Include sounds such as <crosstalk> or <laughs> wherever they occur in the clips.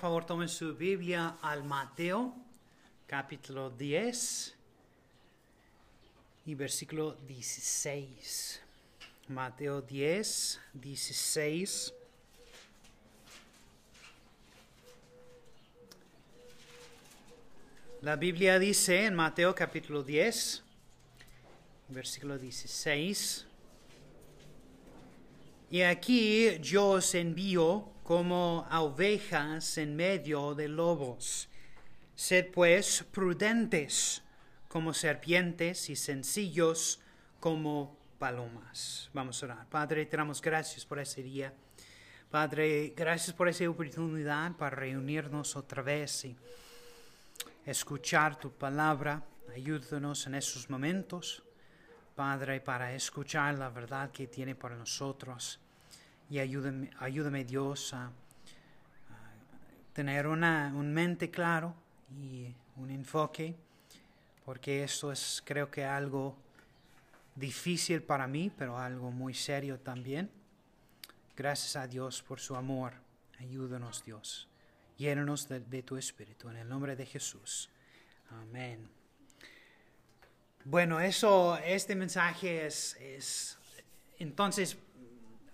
Favor, tomen su Biblia al Mateo, capítulo 10 y versículo 16. Mateo 10, 16. La Biblia dice en Mateo capítulo 10, versículo 16, y aquí yo os envío como ovejas en medio de lobos. Sed pues prudentes como serpientes y sencillos como palomas. Vamos a orar. Padre, te damos gracias por ese día. Padre, gracias por esa oportunidad para reunirnos otra vez y escuchar tu palabra. Ayúdanos en esos momentos, Padre, para escuchar la verdad que tiene para nosotros y ayúdame, ayúdame Dios a, tener una, un mente claro y un enfoque, porque esto es creo que algo difícil para mí, pero algo muy serio también. Gracias a Dios por su amor. Ayúdanos Dios. Llénanos de, de tu Espíritu. En el nombre de Jesús. Amén. Bueno, eso, este mensaje es, es entonces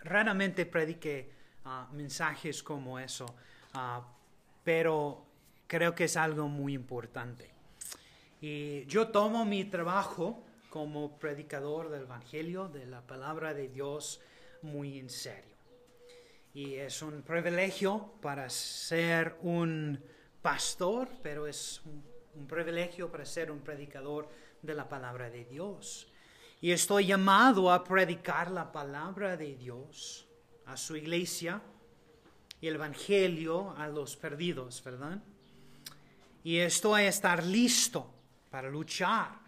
raramente predique ah, mensajes como eso, ah, pero creo que es algo muy importante. Y yo tomo mi trabajo como predicador del Evangelio, de la palabra de Dios, muy en serio. Y es un privilegio para ser un pastor, pero es un privilegio para ser un predicador de la palabra de Dios. Y estoy llamado a predicar la palabra de Dios a su iglesia y el Evangelio a los perdidos, ¿verdad? Y estoy a estar listo para luchar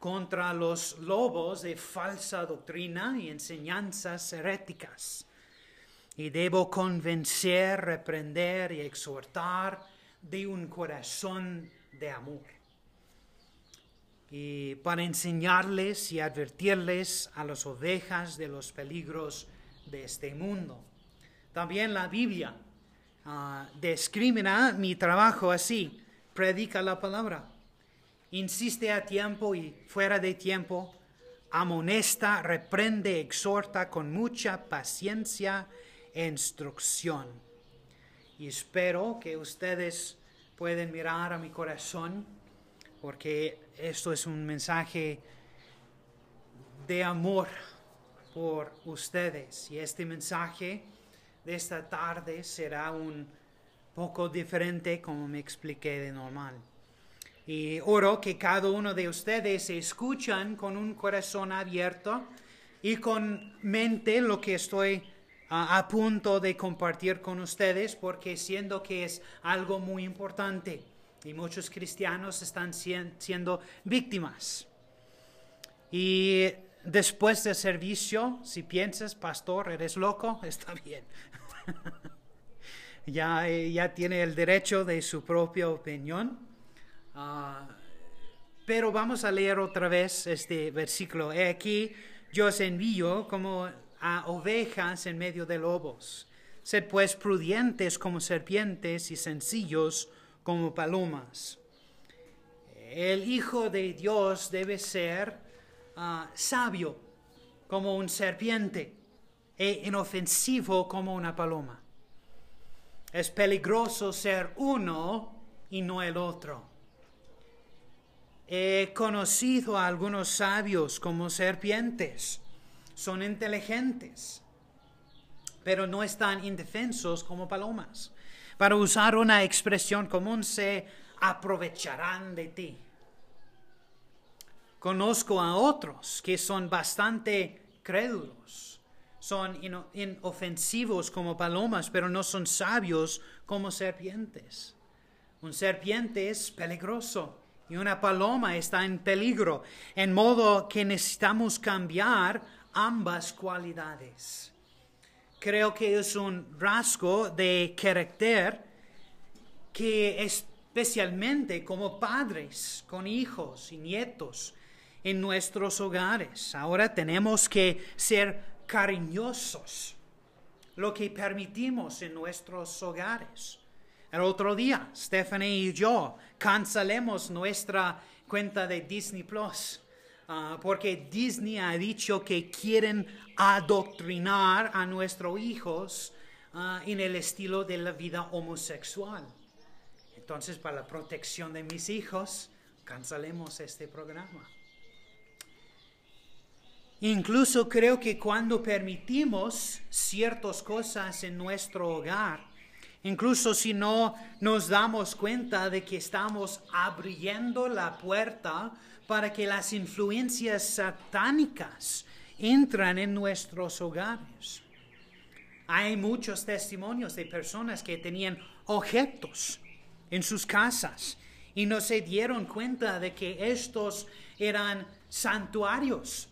contra los lobos de falsa doctrina y enseñanzas heréticas. Y debo convencer, reprender y exhortar de un corazón de amor y para enseñarles y advertirles a las ovejas de los peligros de este mundo. También la Biblia uh, discrimina mi trabajo así, predica la palabra, insiste a tiempo y fuera de tiempo, amonesta, reprende, exhorta con mucha paciencia e instrucción. Y espero que ustedes pueden mirar a mi corazón porque esto es un mensaje de amor por ustedes y este mensaje de esta tarde será un poco diferente como me expliqué de normal. Y oro que cada uno de ustedes escuchan con un corazón abierto y con mente lo que estoy a punto de compartir con ustedes, porque siendo que es algo muy importante y muchos cristianos están siendo víctimas. Y después del servicio, si piensas, pastor, eres loco, <laughs> está bien. <laughs> ya, ya tiene el derecho de su propia opinión. Ah, pero vamos a leer otra vez este versículo. He aquí, yo os envío como a ovejas en medio de lobos. Sed pues prudentes como serpientes y sencillos como palomas. El Hijo de Dios debe ser ah, sabio como un serpiente e inofensivo como una paloma. Es peligroso ser uno y no el otro. He conocido a algunos sabios como serpientes. Son inteligentes, pero no están indefensos como palomas. Para usar una expresión común, se aprovecharán de ti. Conozco a otros que son bastante crédulos, son inofensivos como palomas, pero no son sabios como serpientes. Un serpiente es peligroso y una paloma está en peligro, en modo que necesitamos cambiar ambas cualidades. Creo que es un rasgo de carácter que especialmente como padres, con hijos y nietos en nuestros hogares, ahora tenemos que ser cariñosos, lo que permitimos en nuestros hogares. El otro día, Stephanie y yo cancelemos nuestra cuenta de Disney Plus. Ah, porque Disney ha dicho que quieren adoctrinar a nuestros hijos ah, en el estilo de la vida homosexual. Entonces, para la protección de mis hijos, cancelemos este programa. Incluso creo que cuando permitimos ciertas cosas en nuestro hogar, incluso si no nos damos cuenta de que estamos abriendo la puerta para que las influencias satánicas entran en nuestros hogares. Hay muchos testimonios de personas que tenían objetos en sus casas y no se dieron cuenta de que estos eran santuarios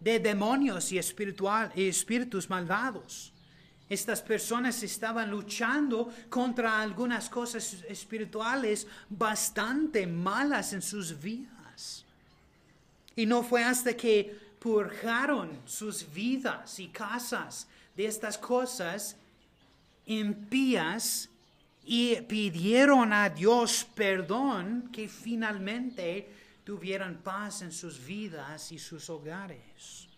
de demonios y, espiritual, y espíritus malvados. Estas personas estaban luchando contra algunas cosas espirituales bastante malas en sus vidas. Y no fue hasta que purgaron sus vidas y casas de estas cosas impías y pidieron a Dios perdón que finalmente tuvieran paz en sus vidas y sus hogares.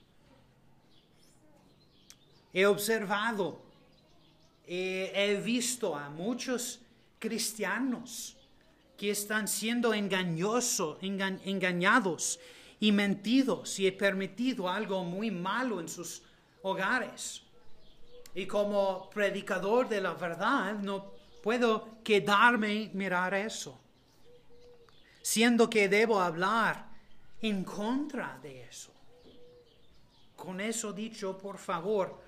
He observado, he visto a muchos cristianos que están siendo engañosos, engañados y mentidos y he permitido algo muy malo en sus hogares. Y como predicador de la verdad no puedo quedarme mirar eso siendo que debo hablar en contra de eso. Con eso dicho, por favor,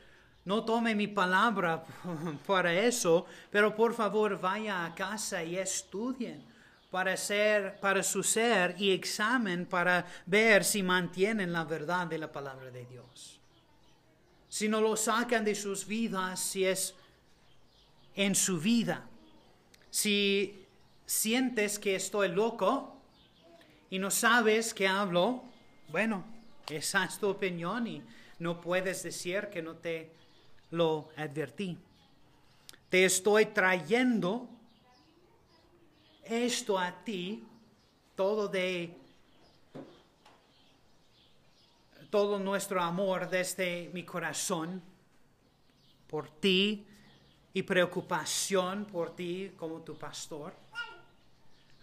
no tome mi palabra <laughs> para eso, pero por favor vaya a casa y estudien para ser, para su ser y examen para ver si mantienen la verdad de la palabra de Dios. Si no lo sacan de sus vidas, si es en su vida. Si sientes que estoy loco y no sabes que hablo, bueno, esa es tu opinión y no puedes decir que no te lo advertí. Te estoy trayendo esto a ti, todo de todo nuestro amor desde mi corazón por ti y preocupación por ti como tu pastor.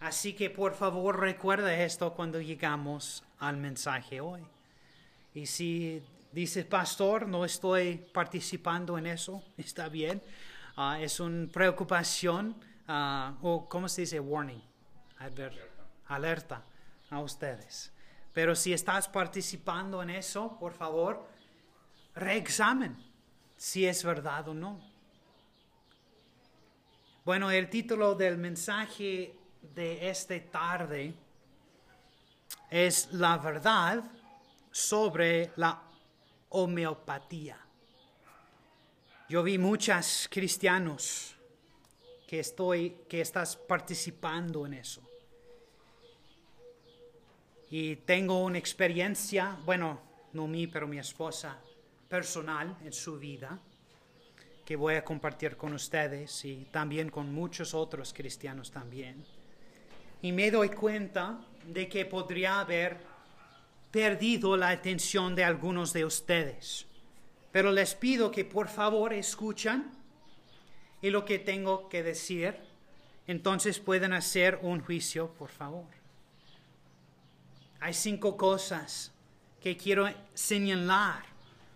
Así que por favor recuerda esto cuando llegamos al mensaje hoy. Y si dices, pastor, no estoy participando en eso, <laughs> está bien. Ah, es una preocupación, uh, o ¿cómo se dice? Warning, alerta. alerta a ustedes. Pero si estás participando en eso, por favor, reexamen si es verdad o no. Bueno, el título del mensaje de esta tarde es la verdad sobre la homeopatía. Yo vi muchos cristianos que estoy que estás participando en eso. Y tengo una experiencia, bueno, no mí, pero mi esposa personal en su vida que voy a compartir con ustedes y también con muchos otros cristianos también y me doy cuenta de que podría haber perdido la atención de algunos de ustedes. Pero les pido que por favor escuchen y lo que tengo que decir, entonces pueden hacer un juicio, por favor. Hay cinco cosas que quiero señalar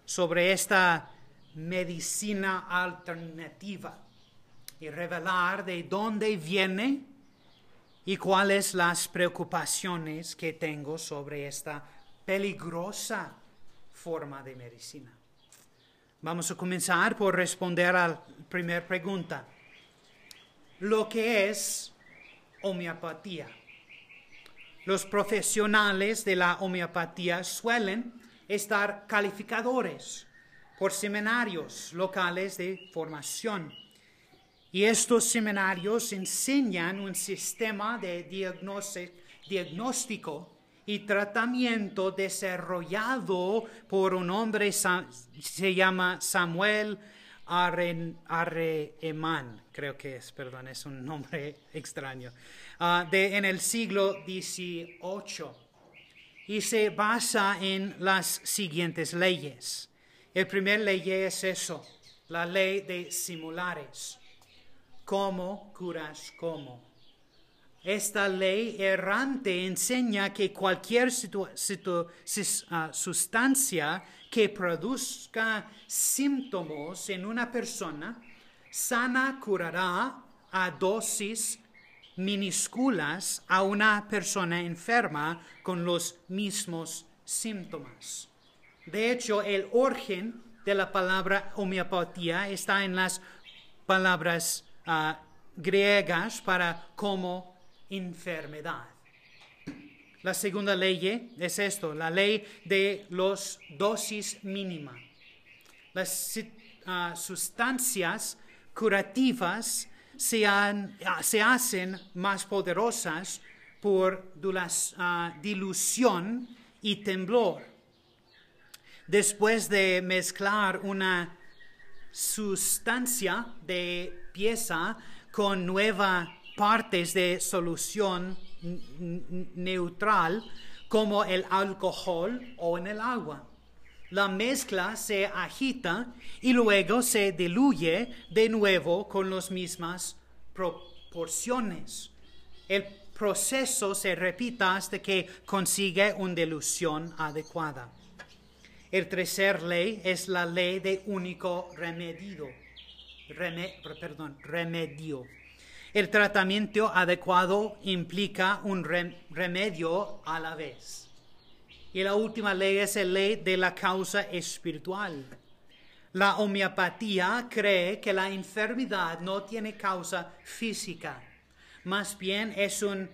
sobre esta medicina alternativa y revelar de dónde viene y cuáles las preocupaciones que tengo sobre esta peligrosa forma de medicina. Vamos a comenzar por responder a la primera pregunta. Lo que es homeopatía. Los profesionales de la homeopatía suelen estar calificadores por seminarios locales de formación. Y estos seminarios enseñan un sistema de diagnóstico y tratamiento desarrollado por un hombre, se llama Samuel Arreman, creo que es, perdón, es un nombre <laughs> extraño, ah, en el siglo XVIII. Y se basa en las siguientes leyes. El primer ley es eso, la ley de simulares. ¿Cómo curas cómo? Esta ley errante enseña que cualquier ah, sustancia que produzca síntomas en una persona sana curará a dosis minúsculas a una persona enferma con los mismos síntomas. De hecho, el origen de la palabra homeopatía está en las palabras ah, griegas para como enfermedad. La segunda ley es esto, la ley de los dosis mínima. Las ah, sustancias curativas se, ah, se, hacen más poderosas por uh, dilución y temblor. Después de mezclar una sustancia de pieza con nuevas partes de solución neutral como el alcohol o en el agua. La mezcla se agita y luego se diluye de nuevo con las mismas proporciones. El proceso se repita hasta que consigue una dilución adecuada. El tercer ley es la ley de único remedio. perdón, remedio. El tratamiento adecuado implica un remedio a la vez. Y la última ley es la ley de la causa espiritual. La homeopatía cree que la enfermedad no tiene causa física, más bien es un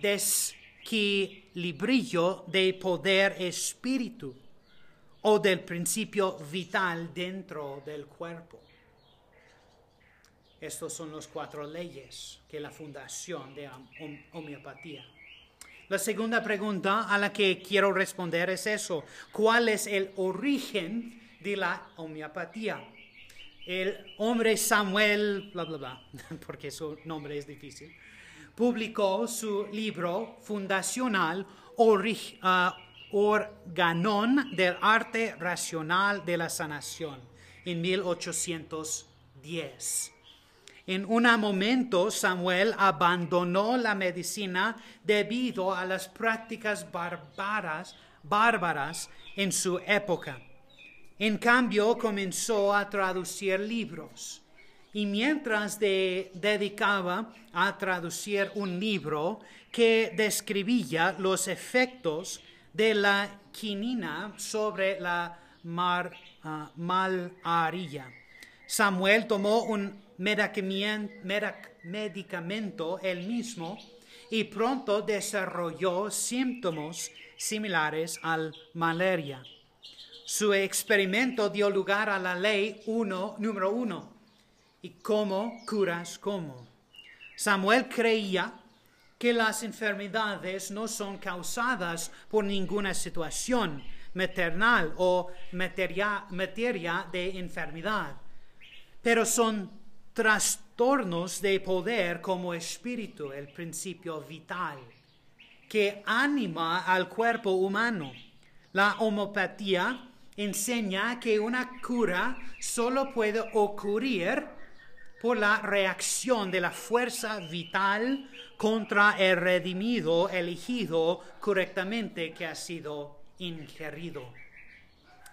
desequilibrio de poder espíritu o del principio vital dentro del cuerpo. Estas son las cuatro leyes que la fundación de homeopatía. La segunda pregunta a la que quiero responder es eso. ¿Cuál es el origen de la homeopatía? El hombre Samuel, bla, bla, bla, <laughs> porque su nombre es difícil, publicó su libro fundacional uh, Organón del Arte Racional de la Sanación en 1810. En un momento Samuel abandonó la medicina debido a las prácticas bárbaras, bárbaras en su época. En cambio comenzó a traducir libros. Y mientras dedicaba a traducir un libro que describía los efectos de la quinina sobre la mar, uh, malaria. Samuel tomó un medicamento él mismo y pronto desarrolló síntomas similares al malaria. Su experimento dio lugar a la ley uno, número uno. ¿Y cómo curas cómo? Samuel creía que las enfermedades no son causadas por ninguna situación maternal o materia, materia de enfermedad, pero son trastornos de poder como espíritu, el principio vital, que anima al cuerpo humano. La homeopatía enseña que una cura solo puede ocurrir por la reacción de la fuerza vital contra el redimido elegido correctamente que ha sido ingerido.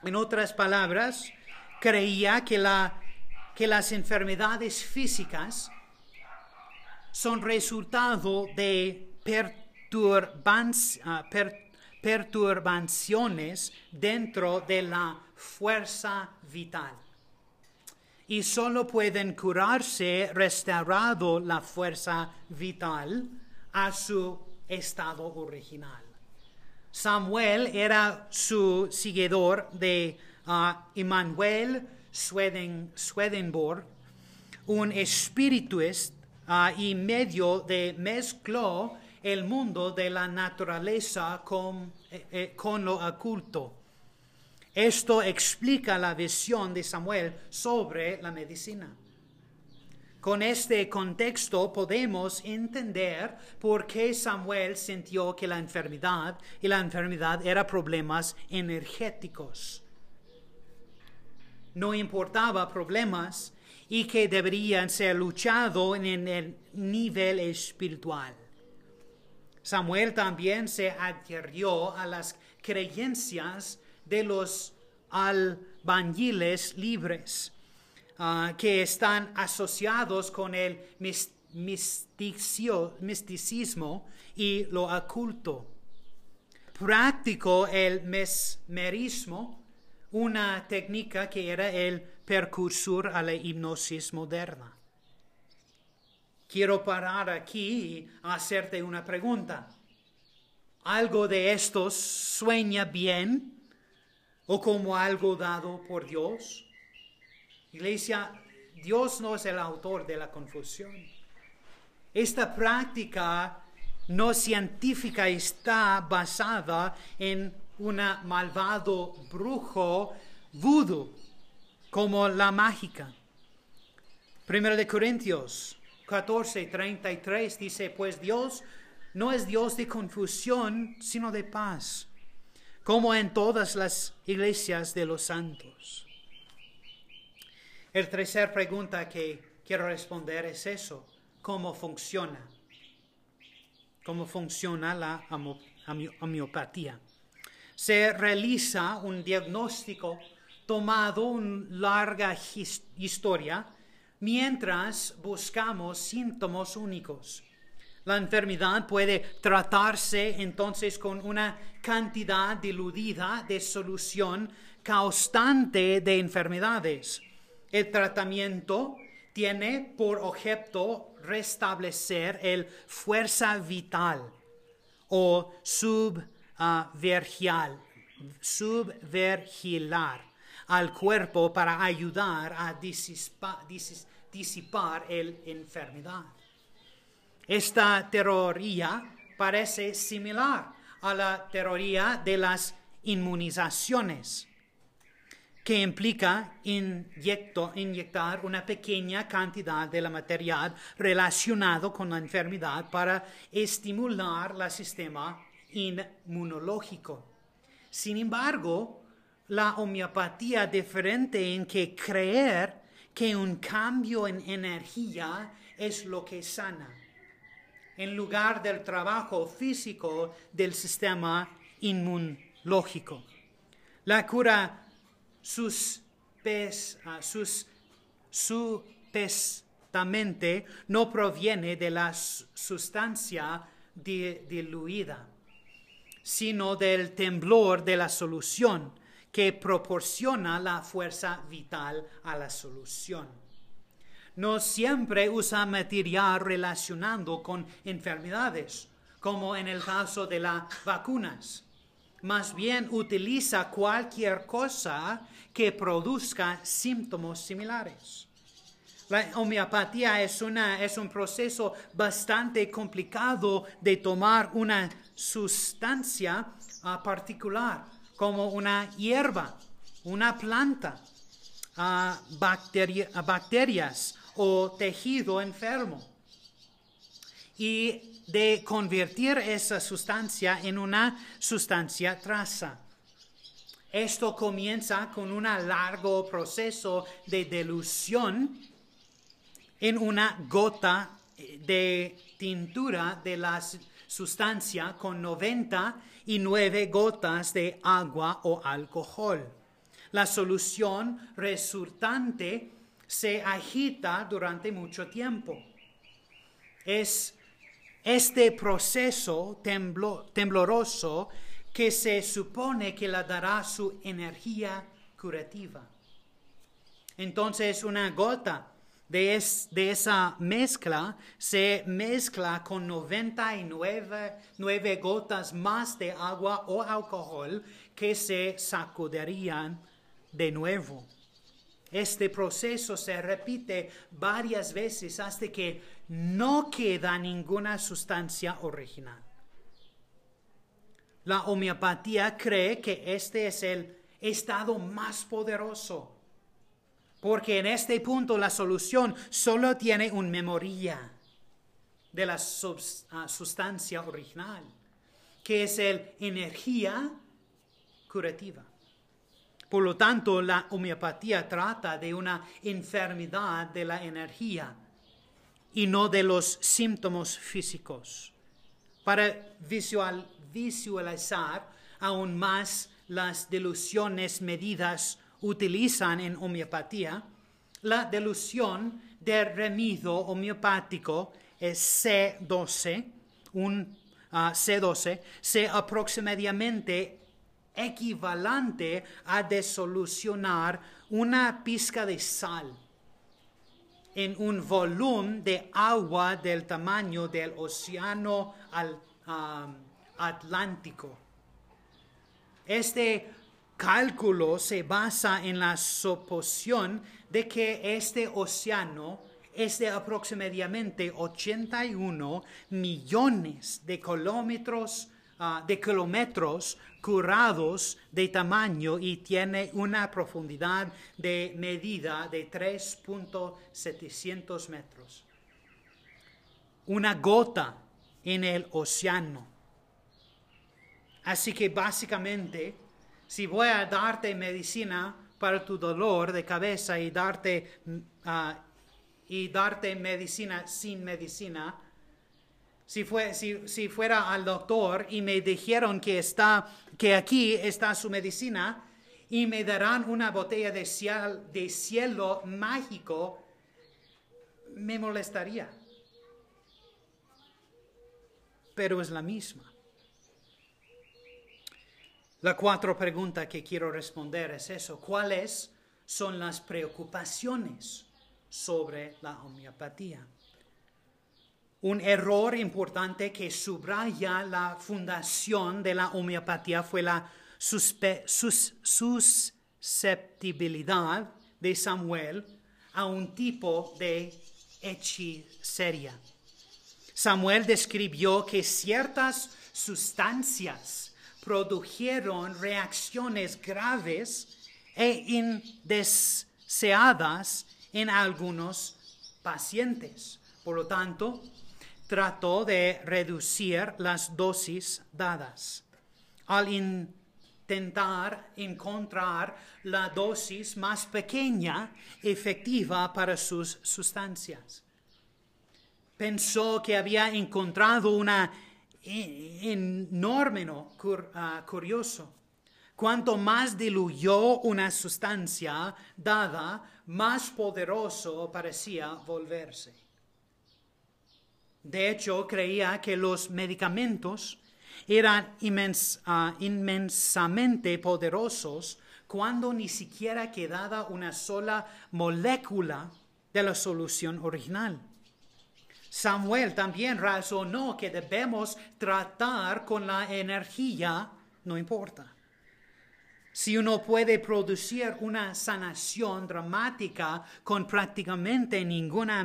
En otras palabras, creía que, la, que las enfermedades físicas son resultado de ah, perturbaciones dentro de la fuerza vital. y solo pueden curarse restaurado la fuerza vital a su estado original. Samuel era su seguidor de uh, Immanuel Swedenborg, un espíritus uh, y medio de mezcló el mundo de la naturaleza con, eh, eh, con lo oculto. Esto explica la visión de Samuel sobre la medicina. Con este contexto podemos entender por qué Samuel sintió que la enfermedad y la enfermedad eran problemas energéticos. No importaba problemas y que deberían ser luchados en el nivel espiritual. Samuel también se adhirió a las creencias de los albañiles libres ah, que están asociados con el misticismo y lo oculto. Practicó el mesmerismo, una técnica que era el percursor a la hipnosis moderna. Quiero parar aquí y hacerte una pregunta. ¿Algo de esto sueña bien o como algo dado por Dios? Iglesia, Dios no es el autor de la confusión. Esta práctica no científica está basada en un malvado brujo voodoo como la mágica. Primero de Corintios 14, 33 dice, pues Dios no es Dios de confusión, sino de paz, como en todas las iglesias de los santos. El tercer pregunta que quiero responder es eso, ¿cómo funciona? ¿Cómo funciona la homeopatía? Se realiza un diagnóstico tomado una larga historia mientras buscamos síntomas únicos. La enfermedad puede tratarse entonces con una cantidad diludida de solución constante de enfermedades. El tratamiento tiene por objeto restablecer el fuerza vital o subvergial, subvergilar al cuerpo para ayudar a disipar, disipar la enfermedad. Esta teoría parece similar a la teoría de las inmunizaciones, que implica inyectar una pequeña cantidad de la material relacionado con la enfermedad para estimular el sistema inmunológico. Sin embargo, la homeopatía diferente en que creer que un cambio en energía es lo que sana, en lugar del trabajo físico del sistema inmunológico. La cura sus, ah, sus, supuestamente no proviene de la sustancia diluida, sino del temblor de la solución que proporciona la fuerza vital a la solución. No siempre usa material relacionado con enfermedades, como en el caso de las vacunas. Más bien utiliza cualquier cosa que produzca síntomas similares. La homeopatía es, una, es un proceso bastante complicado de tomar una sustancia ah, particular como una hierba, una planta, a, bacterias o tejido enfermo y de convertir esa sustancia en una sustancia traza. Esto comienza con un largo proceso de dilución en una gota de tintura de la sustancia con 90 y nueve gotas de agua o alcohol. La solución resultante se agita durante mucho tiempo. Es este proceso tembloroso que se supone que le dará su energía curativa. Entonces una gota de, esa mezcla se mezcla con 99 nueve gotas más de agua o alcohol que se sacudirían de nuevo. Este proceso se repite varias veces hasta que no queda ninguna sustancia original. La homeopatía cree que este es el estado más poderoso porque en este punto la solución solo tiene un memoria de la ah, sustancia original, que es el energía curativa. Por lo tanto, la homeopatía trata de una enfermedad de la energía y no de los síntomas físicos. Para visualizar aún más las delusiones medidas utilizan en homeopatía, la dilución de remido homeopático es C12, un ah, C12, se aproximadamente equivalente a desolucionar una pizca de sal en un volumen de agua del tamaño del océano ah, Atlántico. Este cálculo se basa en la suposición de que este océano es de aproximadamente 81 millones de kilómetros, ah, de kilómetros curados de tamaño y tiene una profundidad de medida de 3.700 metros. Una gota en el océano. Así que básicamente si voy a darte medicina para tu dolor de cabeza y darte, ah, y darte medicina sin medicina, si, fue, si, fuera al doctor y me dijeron que, está, que aquí está su medicina y me darán una botella de de cielo mágico, me molestaría. Pero es la misma. La cuatro pregunta que quiero responder es eso. ¿Cuáles son las preocupaciones sobre la homeopatía? Un error importante que subraya la fundación de la homeopatía fue la susceptibilidad de Samuel a un tipo de hechicería. Samuel describió que ciertas sustancias produjeron reacciones graves e indeseadas en algunos pacientes. Por lo tanto, trató de reducir las dosis dadas. Al intentar encontrar la dosis más pequeña efectiva para sus sustancias. Pensó que había encontrado una enorme, ah, curioso. Cuanto más diluyó una sustancia dada, más poderoso parecía volverse. De hecho, creía que los medicamentos eran ah, inmensamente poderosos cuando ni siquiera quedaba una sola molécula de la solución original. Samuel también razonó que debemos tratar con la energía, no importa. Si uno puede producir una sanación dramática con prácticamente ninguna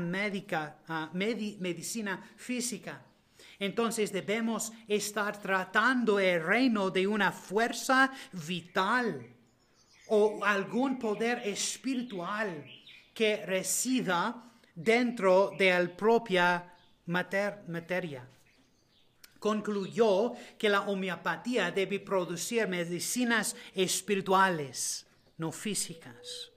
ah, medicina física, entonces debemos estar tratando el reino de una fuerza vital o algún poder espiritual que resida dentro de la propia materia. Concluyó que la homeopatía debe producir medicinas espirituales, no físicas.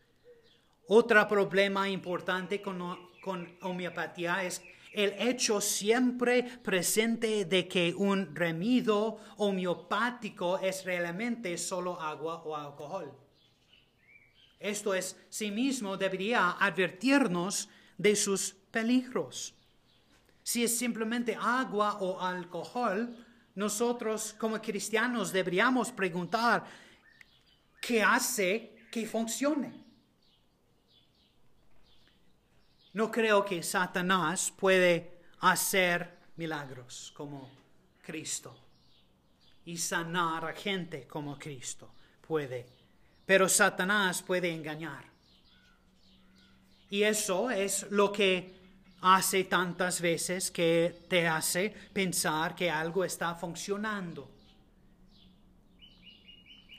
Otro problema importante con, con homeopatía es el hecho siempre presente de que un remedio homeopático es realmente solo agua o alcohol. Esto es, sí mismo debería advertirnos de sus peligros. Si es simplemente agua o alcohol, nosotros como cristianos deberíamos preguntar, ¿qué hace que funcione? No creo que Satanás puede hacer milagros como Cristo y sanar a gente como Cristo puede. Pero Satanás puede engañar. Y eso es lo que hace tantas veces que te hace pensar que algo está funcionando.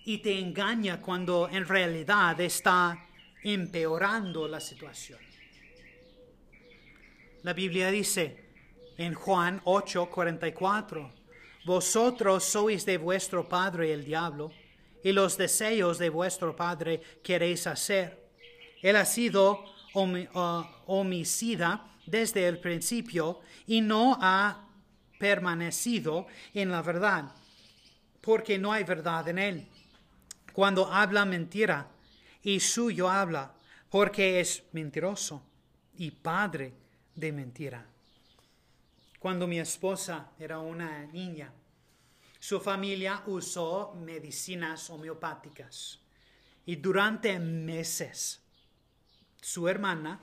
Y te engaña cuando en realidad está empeorando la situación. La Biblia dice en Juan 8:44, Vosotros sois de vuestro padre el diablo, y los deseos de vuestro padre queréis hacer. Él ha sido homicida desde el principio y no ha permanecido en la verdad, porque no hay verdad en él. Cuando habla mentira, y suyo habla, porque es mentiroso y padre de mentira. Cuando mi esposa era una niña, su familia usó medicinas homeopáticas y durante meses su hermana,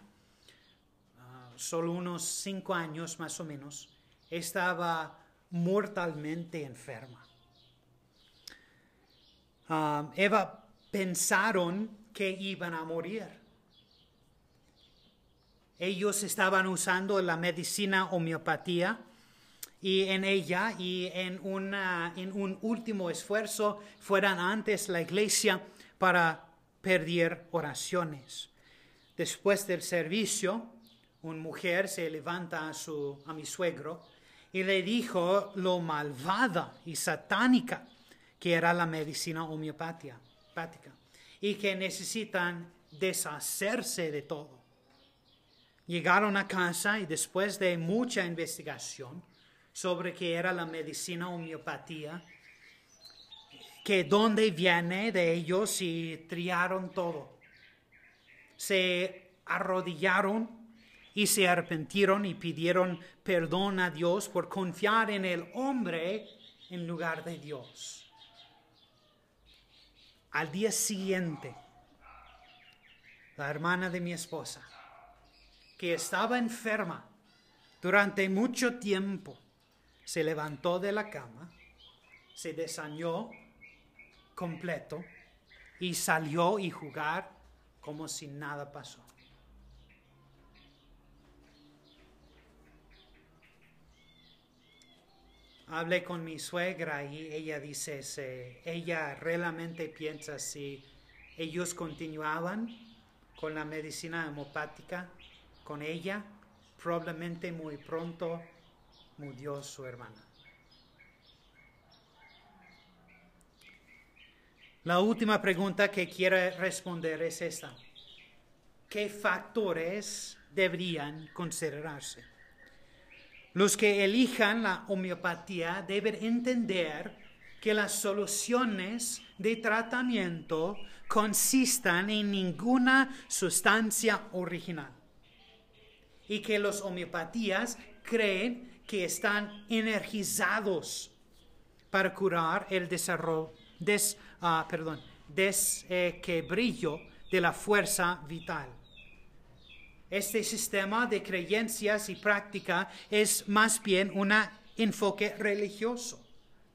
ah, solo unos cinco años más o menos, estaba mortalmente enferma. Ah, Eva pensaron que iban a morir. Ellos estaban usando la medicina homeopatía y en ella y en, un último esfuerzo fueran antes la iglesia para pedir oraciones. Después del servicio, una mujer se levanta a, su, a mi suegro y le dijo lo malvada y satánica que era la medicina homeopática y que necesitan deshacerse de todo. Llegaron a casa y después de mucha investigación, sobre qué era la medicina homeopatía, que dónde viene de ellos y triaron todo. Se arrodillaron y se arrepintieron y pidieron perdón a Dios por confiar en el hombre en lugar de Dios. Al día siguiente, la hermana de mi esposa, que estaba enferma durante mucho tiempo, se levantó de la cama, se desañó completo y salió y jugar como si nada pasó. Hablé con mi suegra y ella dice, ella realmente piensa si ellos continuaban con la medicina hemopática con ella, probablemente muy pronto murió su hermana. La última pregunta que quiero responder es esta. ¿Qué factores deberían considerarse? Los que elijan la homeopatía deben entender que las soluciones de tratamiento consistan en ninguna sustancia original y que los homeopatías creen que están energizados para curar el desarrollo, des, uh, perdón, de la fuerza vital. Este sistema de creencias y práctica es más bien un enfoque religioso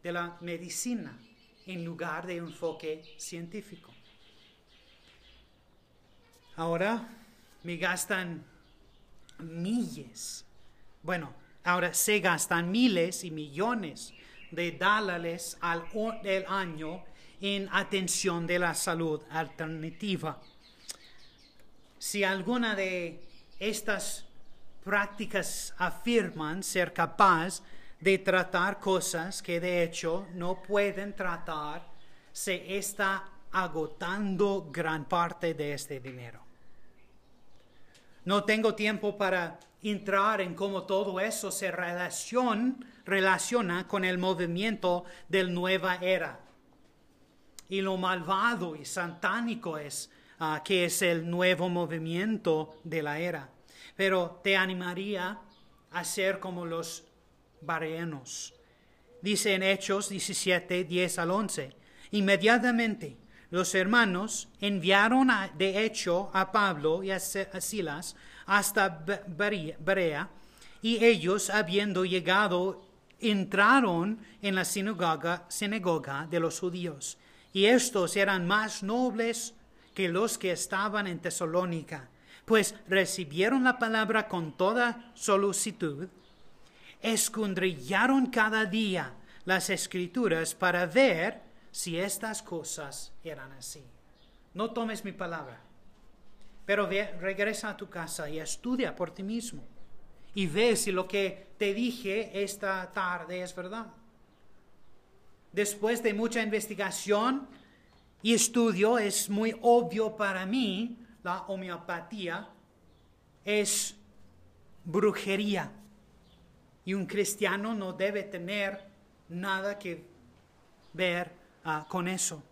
de la medicina en lugar de un enfoque científico. Ahora me gastan miles, bueno, Ahora se gastan miles y millones de dólares al año en atención de la salud alternativa. Si alguna de estas prácticas afirman ser capaz de tratar cosas que de hecho no pueden tratar, se está agotando gran parte de este dinero. No tengo tiempo para entrar en cómo todo eso se relaciona con el movimiento del nueva era. Y lo malvado y satánico es ah, que es el nuevo movimiento de la era. Pero te animaría a ser como los bareanos. Dice en Hechos 17, 10 al 11. Inmediatamente los hermanos enviaron de hecho a Pablo y a Silas hasta Berea, y ellos, habiendo llegado, entraron en la sinagoga, sinagoga de los judíos, y estos eran más nobles que los que estaban en Tesalónica, pues recibieron la palabra con toda solicitud, escondrillaron cada día las escrituras para ver si estas cosas eran así. No tomes mi palabra, pero regresa a tu casa y estudia por ti mismo y ve si lo que te dije esta tarde es verdad. Después de mucha investigación y estudio, es muy obvio para mí la homeopatía es brujería y un cristiano no debe tener nada que ver ah, con eso.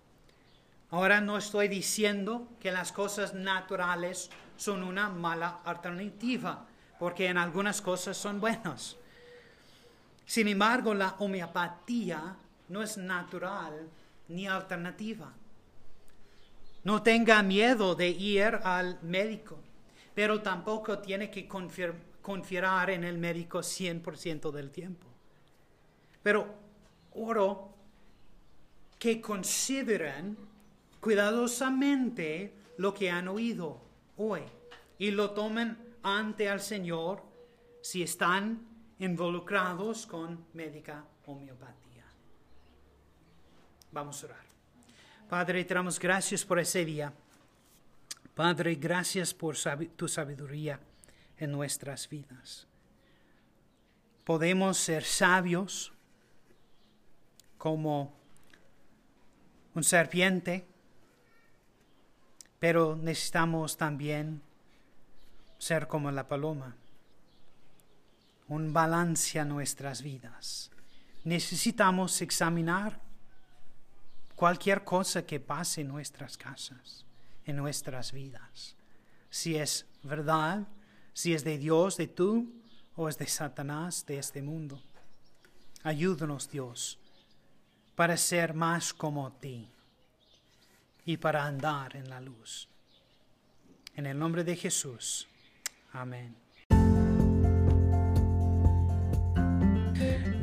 Ahora no estoy diciendo que las cosas naturales son una mala alternativa porque en algunas cosas son buenos. Sin embargo, la homeopatía no es natural ni alternativa. No tenga miedo de ir al médico, pero tampoco tiene que confiar en el médico 100% del tiempo. Pero oro que consideren cuidadosamente lo que han oído hoy y lo tomen ante al Señor si están involucrados con médica homeopatía. Vamos a orar. Padre, te damos gracias por ese día. Padre, gracias por tu sabiduría en nuestras vidas. Podemos ser sabios como un serpiente, pero necesitamos también ser como la paloma, un balance a nuestras vidas. Necesitamos examinar cualquier cosa que pase en nuestras casas, en nuestras vidas. Si es verdad, si es de Dios, de tú, o es de Satanás, de este mundo. Ayúdanos, Dios, para ser más como ti y para andar en la luz. En el nombre de Jesús. Amén.